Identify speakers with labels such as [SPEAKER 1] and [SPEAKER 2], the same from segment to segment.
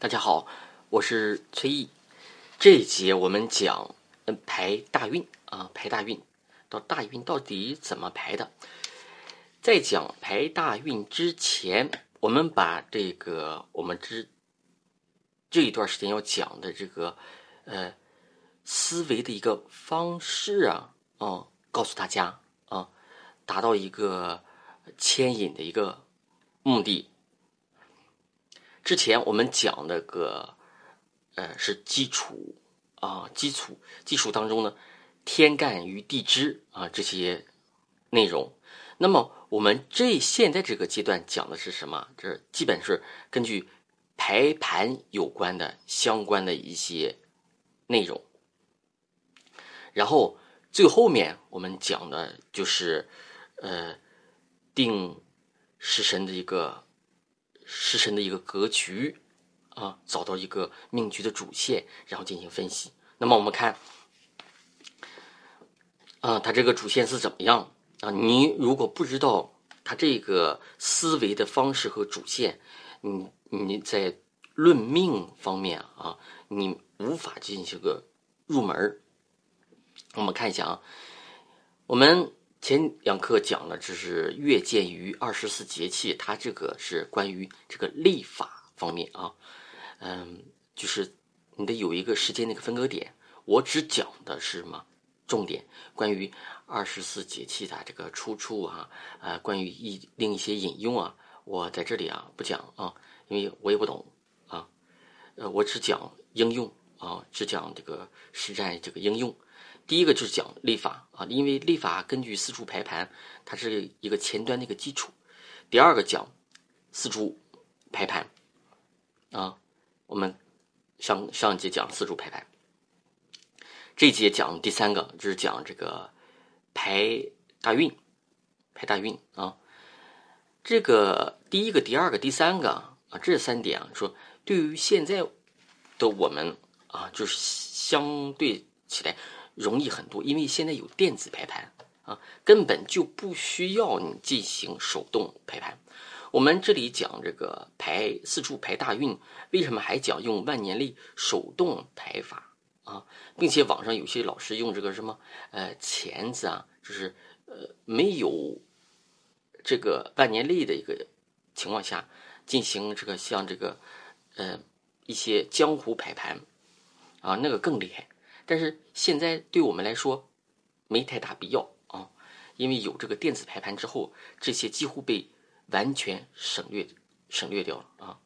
[SPEAKER 1] 大家好，我是崔毅。这一节我们讲嗯排大运啊，排大运到大运到底怎么排的？在讲排大运之前，我们把这个我们之这一段时间要讲的这个呃思维的一个方式啊，啊，告诉大家啊，达到一个牵引的一个目的。之前我们讲那个，呃，是基础啊，基础基础当中呢，天干与地支啊这些内容。那么我们这现在这个阶段讲的是什么？这基本是根据排盘有关的相关的一些内容。然后最后面我们讲的就是呃，定时神的一个。时辰的一个格局啊，找到一个命局的主线，然后进行分析。那么我们看啊，它这个主线是怎么样啊？你如果不知道它这个思维的方式和主线，你你在论命方面啊，你无法进行个入门。我们看一下啊，我们。前两课讲了，这是月见于二十四节气，它这个是关于这个历法方面啊，嗯，就是你得有一个时间那个分割点。我只讲的是什么重点？关于二十四节气的这个出处啊，呃，关于一另一些引用啊，我在这里啊不讲啊，因为我也不懂啊，呃，我只讲应用啊，只讲这个实战这个应用。第一个就是讲历法啊，因为历法根据四柱排盘，它是一个前端的一个基础。第二个讲四柱排盘啊，我们上上一节讲四柱排盘，这一节讲第三个就是讲这个排大运，排大运啊。这个第一个、第二个、第三个啊，这三点啊，说对于现在的我们啊，就是相对起来。容易很多，因为现在有电子排盘啊，根本就不需要你进行手动排盘。我们这里讲这个排四柱排大运，为什么还讲用万年历手动排法啊？并且网上有些老师用这个什么呃钳子啊，就是呃没有这个万年历的一个情况下进行这个像这个呃一些江湖排盘啊，那个更厉害。但是现在对我们来说没太大必要啊，因为有这个电子排盘之后，这些几乎被完全省略省略掉了啊。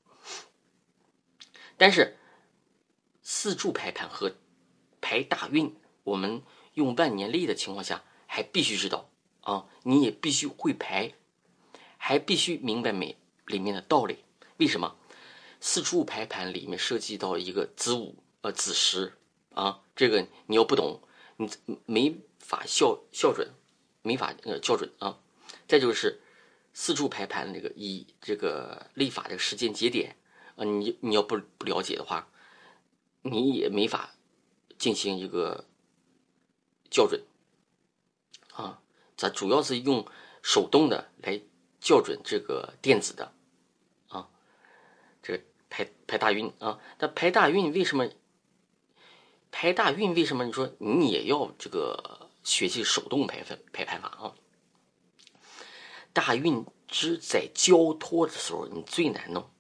[SPEAKER 1] 但是四柱排盘和排大运，我们用万年历的情况下，还必须知道啊，你也必须会排，还必须明白每里面的道理。为什么？四柱排盘里面涉及到一个子午呃子时。啊，这个你要不懂，你没法校校准，没法呃校准啊。再就是四柱排盘的这个以这个立法这个时间节点啊，你你要不不了解的话，你也没法进行一个校准啊。咱主要是用手动的来校准这个电子的啊，这个排排大运啊，那排大运为什么？排大运为什么？你说你也要这个学习手动排分排盘法啊？大运只在交托的时候你最难弄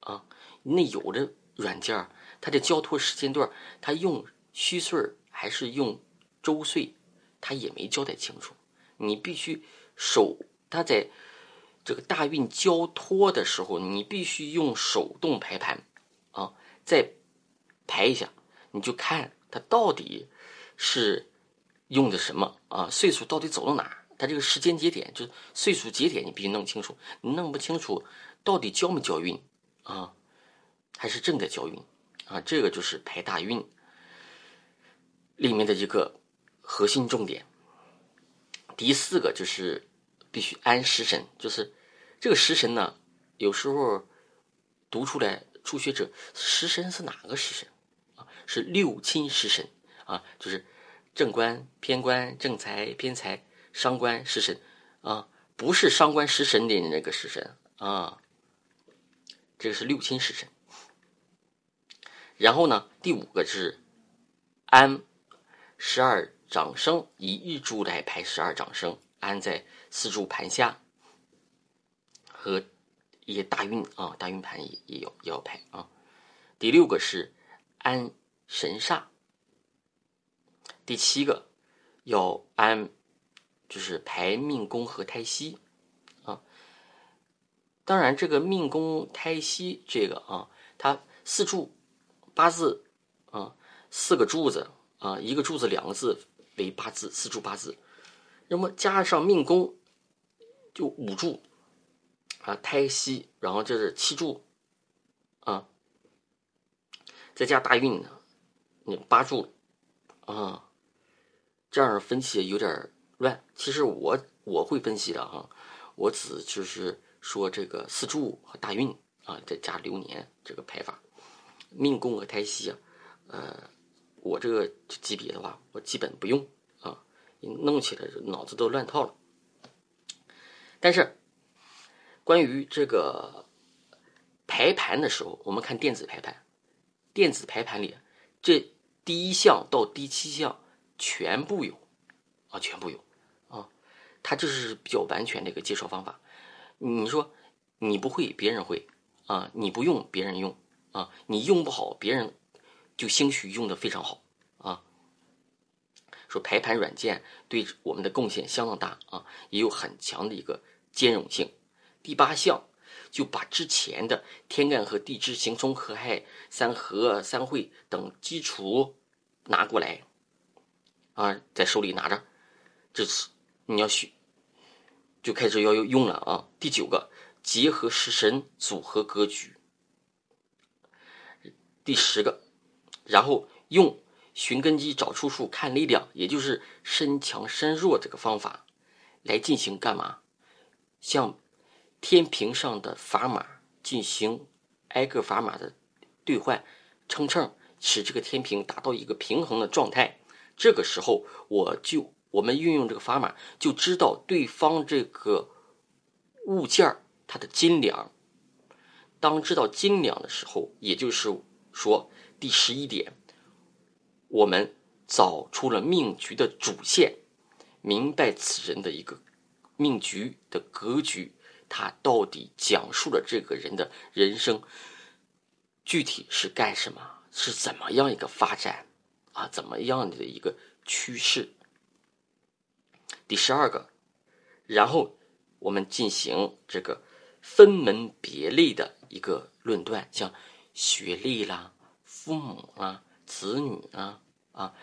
[SPEAKER 1] 啊！那有的软件它的交托时间段，它用虚岁还是用周岁，它也没交代清楚。你必须手，它在这个大运交托的时候，你必须用手动排盘啊，再排一下，你就看。它到底是用的什么啊？岁数到底走到哪儿？它这个时间节点就是岁数节点，你必须弄清楚。你弄不清楚，到底交没交运啊？还是正在交运啊？这个就是排大运里面的一个核心重点。第四个就是必须安食神，就是这个食神呢，有时候读出来初学者食神是哪个食神？是六亲食神啊，就是正官、偏官、正财、偏财、伤官食神啊，不是伤官食神的那个食神啊，这个是六亲食神。然后呢，第五个是安十二掌生，以日柱来排十二掌生，安在四柱盘下和一些大运啊，大运盘也也有也要排啊。第六个是安神煞，第七个要安就是排命宫和胎息啊。当然，这个命宫胎息这个啊，它四柱八字啊，四个柱子啊，一个柱子两个字为八字，四柱八字，那么加上命宫就五柱啊，胎息，然后这是七柱啊。再加大运呢，你八柱啊，这样分析有点乱。其实我我会分析的哈，我只就是说这个四柱和大运啊，再加流年这个排法，命宫和胎息啊，呃，我这个级别的话，我基本不用啊，弄起来脑子都乱套了。但是关于这个排盘的时候，我们看电子排盘。电子排盘里，这第一项到第七项全部有，啊，全部有，啊，它这是比较完全的一个介绍方法。你说你不会，别人会，啊，你不用，别人用，啊，你用不好，别人就兴许用的非常好，啊。说排盘软件对我们的贡献相当大，啊，也有很强的一个兼容性。第八项。就把之前的天干和地支、刑冲、合害、三合、三会等基础拿过来，啊，在手里拿着，这次你要学，就开始要用了啊。第九个，结合食神组合格局。第十个，然后用寻根基、找出处、看力量，也就是身强身弱这个方法来进行干嘛？像。天平上的砝码进行挨个砝码的兑换称称，使这个天平达到一个平衡的状态。这个时候，我就我们运用这个砝码，就知道对方这个物件它的斤两。当知道斤两的时候，也就是说第十一点，我们找出了命局的主线，明白此人的一个命局的格局。他到底讲述了这个人的人生，具体是干什么？是怎么样一个发展啊？怎么样的一个趋势？第十二个，然后我们进行这个分门别类的一个论断，像学历啦、父母啦、子女啦、啊、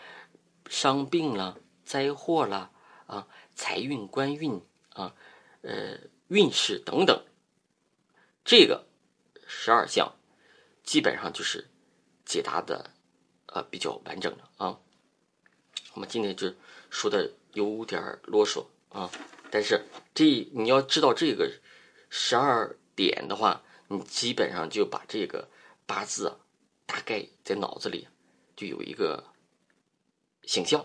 [SPEAKER 1] 伤病啦、灾祸啦、啊、财运、官运啊、呃。运势等等，这个十二项基本上就是解答的呃比较完整的啊。我们今天就说的有点啰嗦啊，但是这你要知道这个十二点的话，你基本上就把这个八字啊大概在脑子里就有一个形象。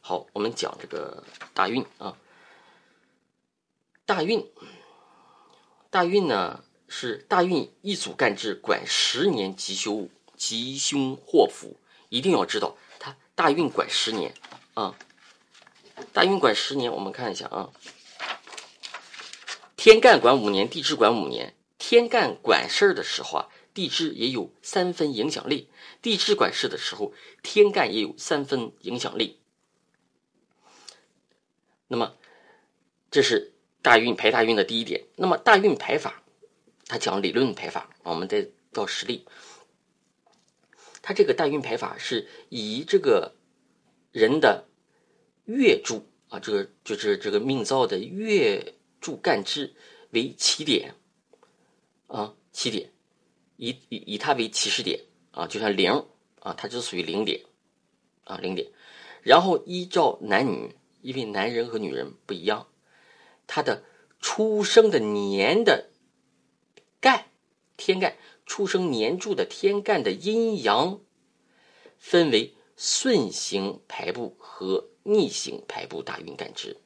[SPEAKER 1] 好，我们讲这个大运啊。大运，大运呢是大运一组干支，管十年吉凶吉凶祸福，一定要知道它大运管十年啊。大运管十年，我们看一下啊。天干管五年，地支管五年。天干管事儿的时候啊，地支也有三分影响力；地支管事的时候，天干也有三分影响力。那么，这是。大运排大运的第一点，那么大运排法，它讲理论排法，我们再到实例。它这个大运排法是以这个人的月柱啊，这个就是这个命造的月柱干支为起点啊，起点，以以以它为起始点啊，就像零啊，它就属于零点啊，零点。然后依照男女，因为男人和女人不一样。他的出生的年的干天干，出生年柱的天干的阴阳，分为顺行排布和逆行排布大运干支。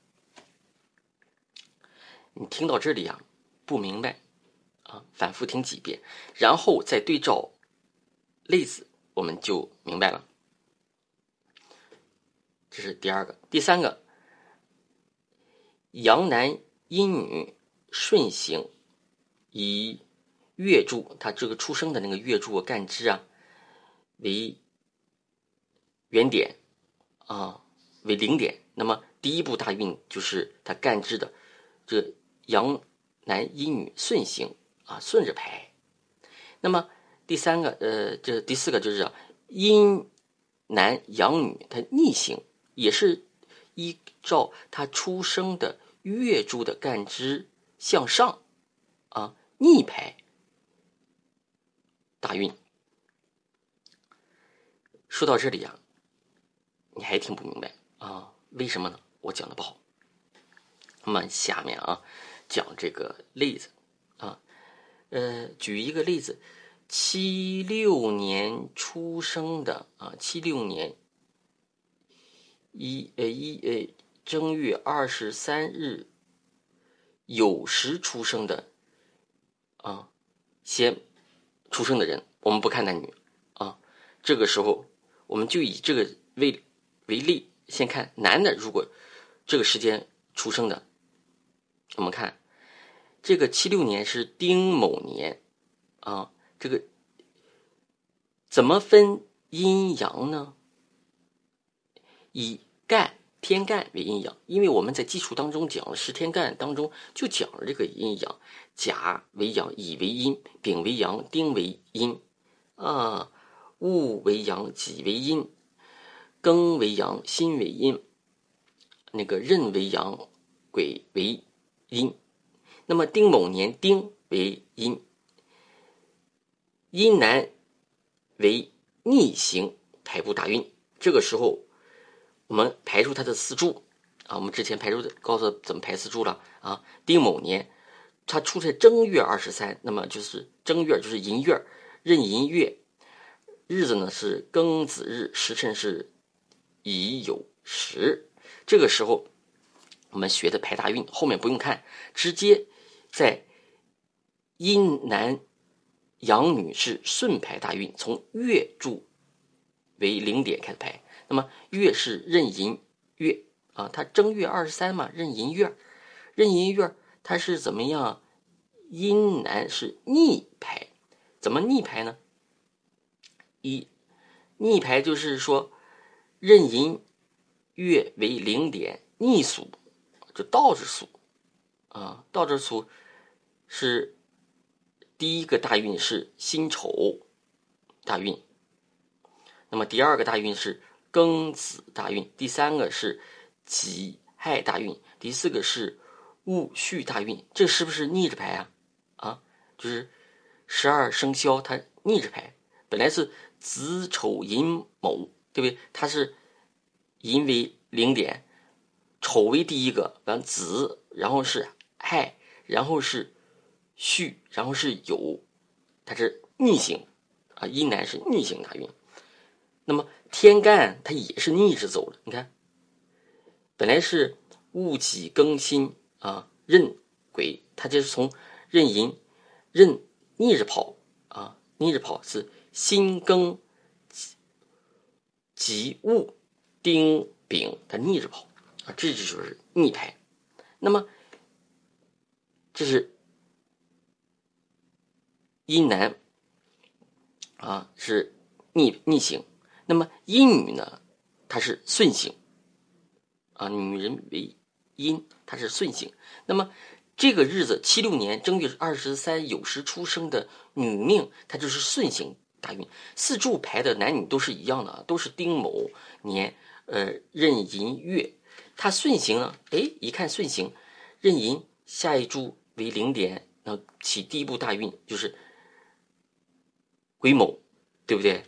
[SPEAKER 1] 你听到这里啊，不明白啊，反复听几遍，然后再对照例子，我们就明白了。这是第二个，第三个，阳男阴女顺行，以月柱，他这个出生的那个月柱干支啊，为原点啊，为零点。那么第一步大运就是他干支的这阳男阴女顺行啊，顺着排。那么第三个，呃，这第四个就是阴男阳女，他逆行。也是一照他出生的月柱的干支向上啊逆排大运。说到这里啊，你还听不明白啊？为什么呢？我讲的不好。那么下面啊，讲这个例子啊，呃，举一个例子，七六年出生的啊，七六年。一呃一呃正月二十三日酉时出生的啊，先出生的人，我们不看男女啊。这个时候，我们就以这个为为例，先看男的。如果这个时间出生的，我们看这个七六年是丁卯年啊，这个怎么分阴阳呢？以干天干为阴阳，因为我们在基础当中讲了十天干当中就讲了这个阴阳，甲为阳，乙为阴，丙为阳，丁为阴，啊，戊为阳，己为阴，庚为阳，辛为阴，那个壬为阳，癸为阴。那么丁卯年丁为阴，阴男为逆行排布大运，这个时候。我们排出它的四柱啊，我们之前排出的告诉怎么排四柱了啊。丁卯年，它出在正月二十三，那么就是正月就是寅月，壬寅月，日子呢是庚子日，时辰是乙酉时。这个时候我们学的排大运，后面不用看，直接在阴男阳女是顺排大运，从月柱为零点开始排。那么月是壬寅月啊，它正月二十三嘛，壬寅月，壬寅月它是怎么样？阴男是逆排，怎么逆排呢？一逆排就是说，壬寅月为零点，逆数就倒着数啊，倒着数是第一个大运是辛丑大运，那么第二个大运是。庚子大运，第三个是己亥大运，第四个是戊戌大运，这是不是逆着排啊？啊，就是十二生肖它逆着排，本来是子丑寅卯，对不对？它是寅为零点，丑为第一个，完子，然后是亥，然后是戌，然后是酉，它是逆行啊，阴男是逆行大运，那么。天干它也是逆着走的，你看，本来是戊己庚辛啊，壬癸，它就是从壬寅、壬逆着跑啊，逆着跑是辛庚己戊丁丙，它逆着跑啊，这就是逆排。那么这是阴男啊，是逆逆行。那么阴女呢，她是顺行，啊，女人为阴，她是顺行。那么这个日子七六年正月二十三酉时出生的女命，她就是顺行大运。四柱排的男女都是一样的，都是丁卯年，呃，壬寅月。她顺行呢，哎，一看顺行，壬寅下一柱为零点，那起第一步大运就是癸卯，对不对？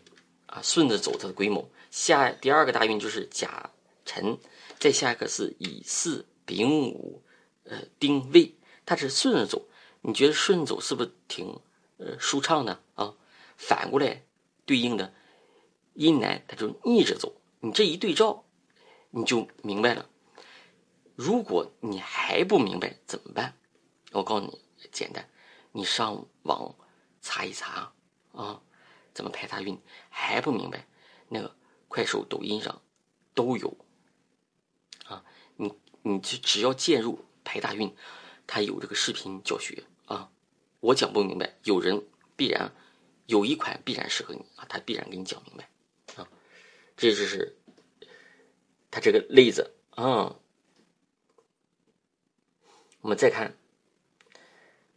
[SPEAKER 1] 啊，顺着走它的癸卯，下第二个大运就是甲辰，再下一个是乙巳丙午，呃丁未，它是顺着走。你觉得顺着走是不是挺呃舒畅的啊？反过来对应的阴男，它就逆着走。你这一对照，你就明白了。如果你还不明白怎么办？我告诉你，简单，你上网查一查啊。怎么排大运，还不明白，那个快手、抖音上都有啊。你你就只要进入排大运，它有这个视频教学啊。我讲不明白，有人必然有一款必然适合你啊，他必然给你讲明白啊。这就是他这个例子啊。我们再看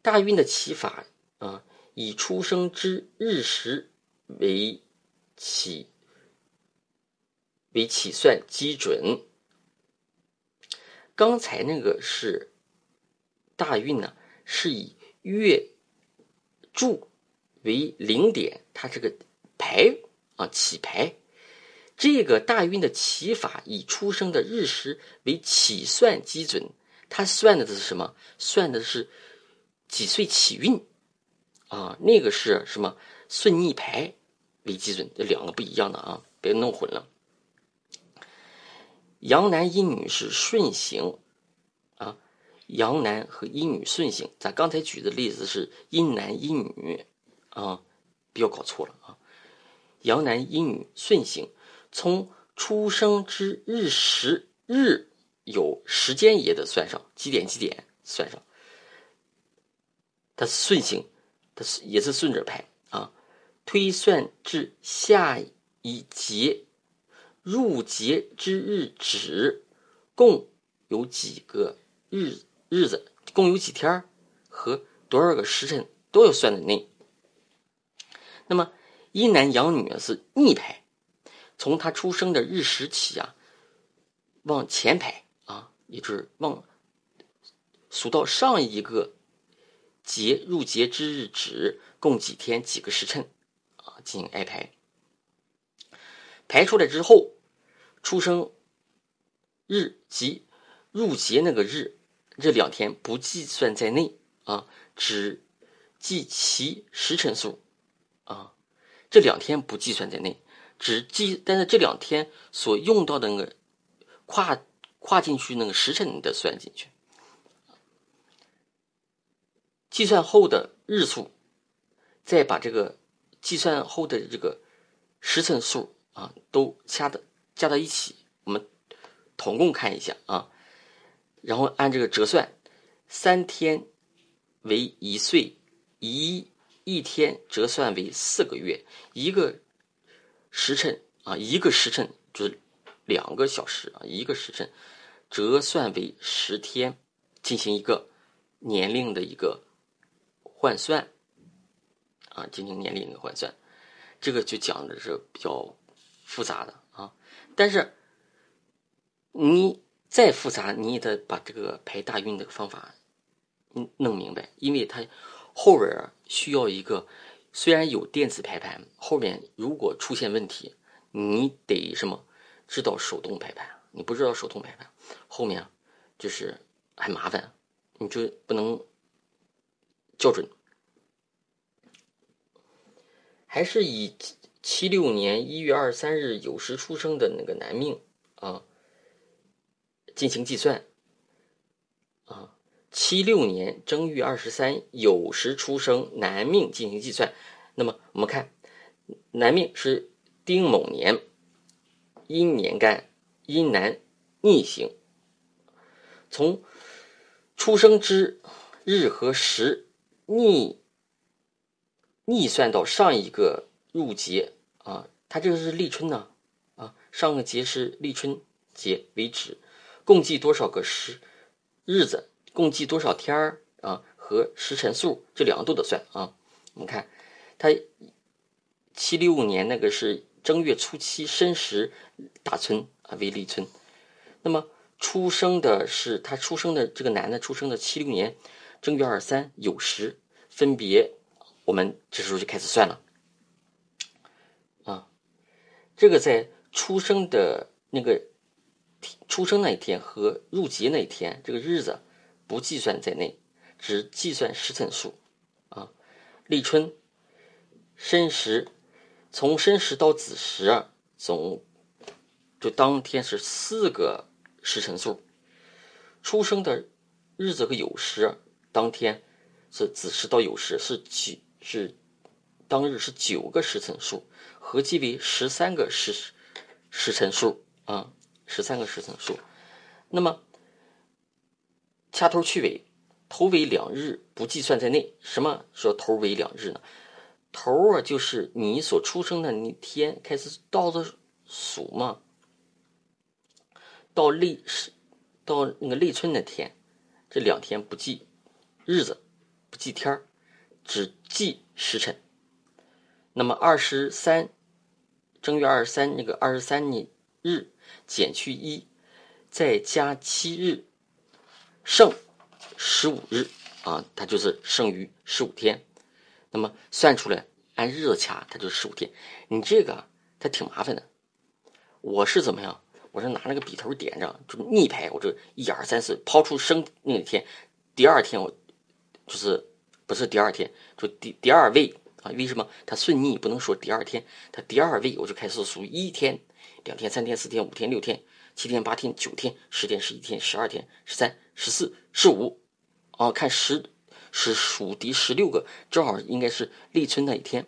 [SPEAKER 1] 大运的起法啊，以出生之日时为起为起算基准。刚才那个是大运呢，是以月柱为零点，它这个排啊起排。这个大运的起法以出生的日时为起算基准。它算的是什么？算的是几岁起运啊？那个是什么顺逆排为基准？这两个不一样的啊，别弄混了。阳男阴女是顺行啊，阳男和阴女顺行。咱刚才举的例子是阴男阴女啊，不要搞错了啊。阳男阴女顺行，从出生之日时日。有时间也得算上，几点几点算上。它顺行，它是也是顺着排。推算至下一节入节之日止，共有几个日日子？共有几天和多少个时辰都要算在内。那么阴男阳女是逆排，从他出生的日时起啊，往前排。也就是往数到上一个节入节之日止，共几天几个时辰，进行挨排。排出来之后，出生日及入节那个日这两天不计算在内啊，只计其时辰数啊，这两天不计算在内，只计但是这两天所用到的那个跨。跨进去那个时辰得算进去，计算后的日数，再把这个计算后的这个时辰数啊都加的加到一起，我们统共看一下啊，然后按这个折算，三天为一岁，一一天折算为四个月，一个时辰啊一个时辰就是两个小时啊一个时辰。折算为十天，进行一个年龄的一个换算，啊，进行年龄的换算，这个就讲的是比较复杂的啊。但是你再复杂，你也得把这个排大运的方法弄明白，因为它后边需要一个，虽然有电子排盘，后面如果出现问题，你得什么知道手动排盘。你不知道手动排盘，后面就是很麻烦，你就不能校准。还是以七六年一月二十三日酉时出生的那个男命啊进行计算啊，七六年正月二十三酉时出生男命进行计算。那么我们看男命是丁卯年阴年干。阴男逆行，从出生之日和时逆逆算到上一个入节啊，它这个是立春呢啊，上个节是立春节为止，共计多少个时日子，共计多少天儿啊和时辰数，这两个都得算啊。我们看，它七六年那个是正月初七申时打春。啊，为立春，那么出生的是他出生的这个男的出生的七六年正月二十三酉时，分别我们这时候就开始算了。啊，这个在出生的那个出生那一天和入节那一天这个日子不计算在内，只计算时辰数。啊，立春申时，从申时到子时总。就当天是四个时辰数，出生的日子和酉时，当天是子时到酉时是七是当日是九个时辰数，合计为十三个时时辰数啊，十三个时辰数。那么掐头去尾，头尾两日不计算在内。什么说头尾两日呢？头啊，就是你所出生的那天开始倒着数嘛，到立是到那个立春那天，这两天不记日子，不记天儿，只记时辰。那么二十三正月二十三那个二十三日减去一，再加七日，剩十五日啊，它就是剩余十五天。那么算出来按日子掐，它就是十五天。你这个它挺麻烦的。我是怎么样？我是拿那个笔头点着，就逆排。我就一二三四抛出生那天，第二天我就是不是第二天，就第第二位。啊，为什么它顺逆不能说第二天？它第二位我就开始数一天、两天、三天、四天、五天、六天、七天、八天、九天、十天、十一天、十二天、十三、十四、十五，啊，看十是数第十六个，正好应该是立春那一天，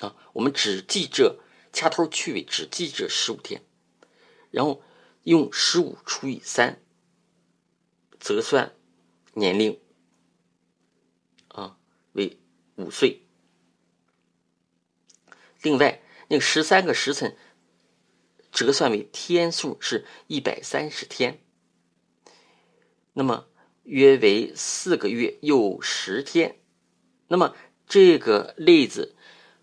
[SPEAKER 1] 啊，我们只记这掐头去尾，只记这十五天，然后用十五除以三，折算年龄，五岁。另外，那个十三个时辰折算为天数是一百三十天，那么约为四个月又十天。那么这个例子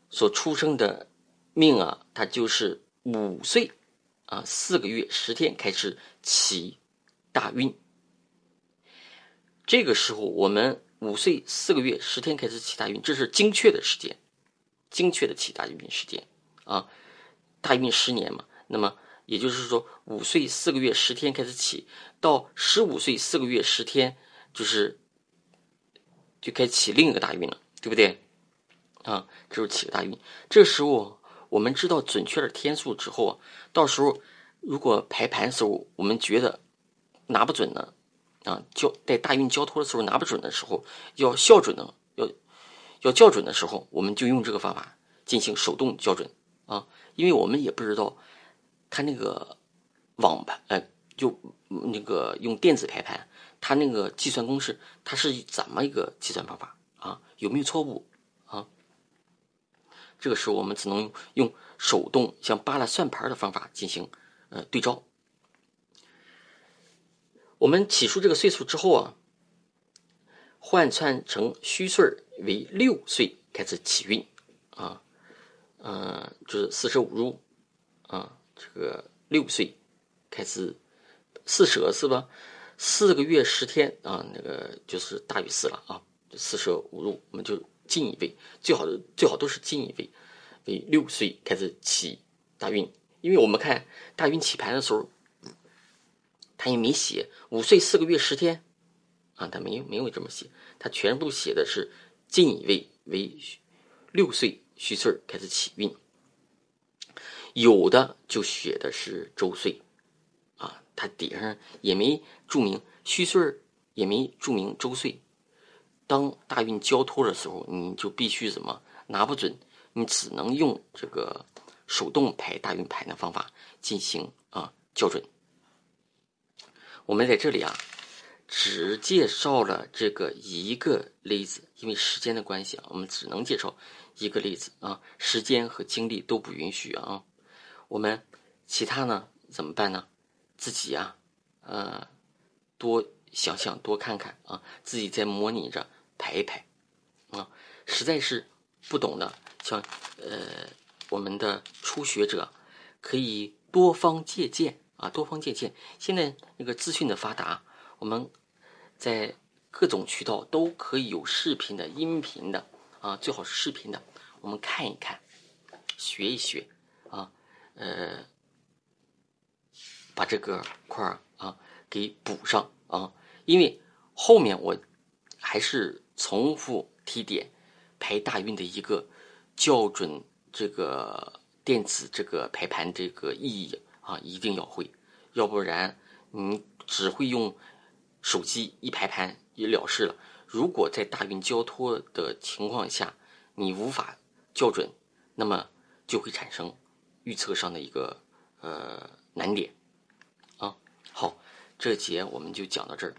[SPEAKER 1] 所出生的命啊，它就是五岁啊，四个月十天开始起大运。这个时候，我们五岁四个月十天开始起大运，这是精确的时间。精确的起大运时间啊，大运十年嘛，那么也就是说，五岁四个月十天开始起，到十五岁四个月十天，就是就开始起另一个大运了，对不对？啊，这是起个大运。这时候我们知道准确的天数之后，到时候如果排盘时候，我们觉得拿不准呢，啊，交在大运交托的时候拿不准的时候，要校准呢。要要校准的时候，我们就用这个方法进行手动校准啊，因为我们也不知道它那个网盘，呃，就那个用电子排盘，它那个计算公式它是怎么一个计算方法啊？有没有错误啊？这个时候我们只能用手动像扒拉算盘的方法进行呃对照。我们起出这个岁数之后啊。换算成虚岁为六岁开始起运，啊，呃，就是四舍五入，啊，这个六岁开始四舍是吧？四个月十天啊，那个就是大于四了啊，四舍五入我们就进一位，最好最好都是进一位，为六岁开始起大运，因为我们看大运起盘的时候，他也没写五岁四个月十天。啊，他没没有这么写，他全部写的是进一位为六岁虚岁开始起运，有的就写的是周岁，啊，他底上也没注明虚岁，也没注明周岁。当大运交托的时候，你就必须怎么拿不准，你只能用这个手动排大运排的方法进行啊校准。我们在这里啊。只介绍了这个一个例子，因为时间的关系啊，我们只能介绍一个例子啊，时间和精力都不允许啊。我们其他呢怎么办呢？自己啊，呃，多想想，多看看啊，自己再模拟着排一排啊。实在是不懂的，像呃我们的初学者，可以多方借鉴啊，多方借鉴。现在那个资讯的发达。我们在各种渠道都可以有视频的、音频的啊，最好是视频的。我们看一看，学一学啊，呃，把这个块儿啊给补上啊。因为后面我还是重复提点排大运的一个校准，这个电子这个排盘这个意义啊，一定要会，要不然你只会用。手机一排盘也了事了。如果在大运交托的情况下，你无法校准，那么就会产生预测上的一个呃难点啊。好，这节我们就讲到这儿。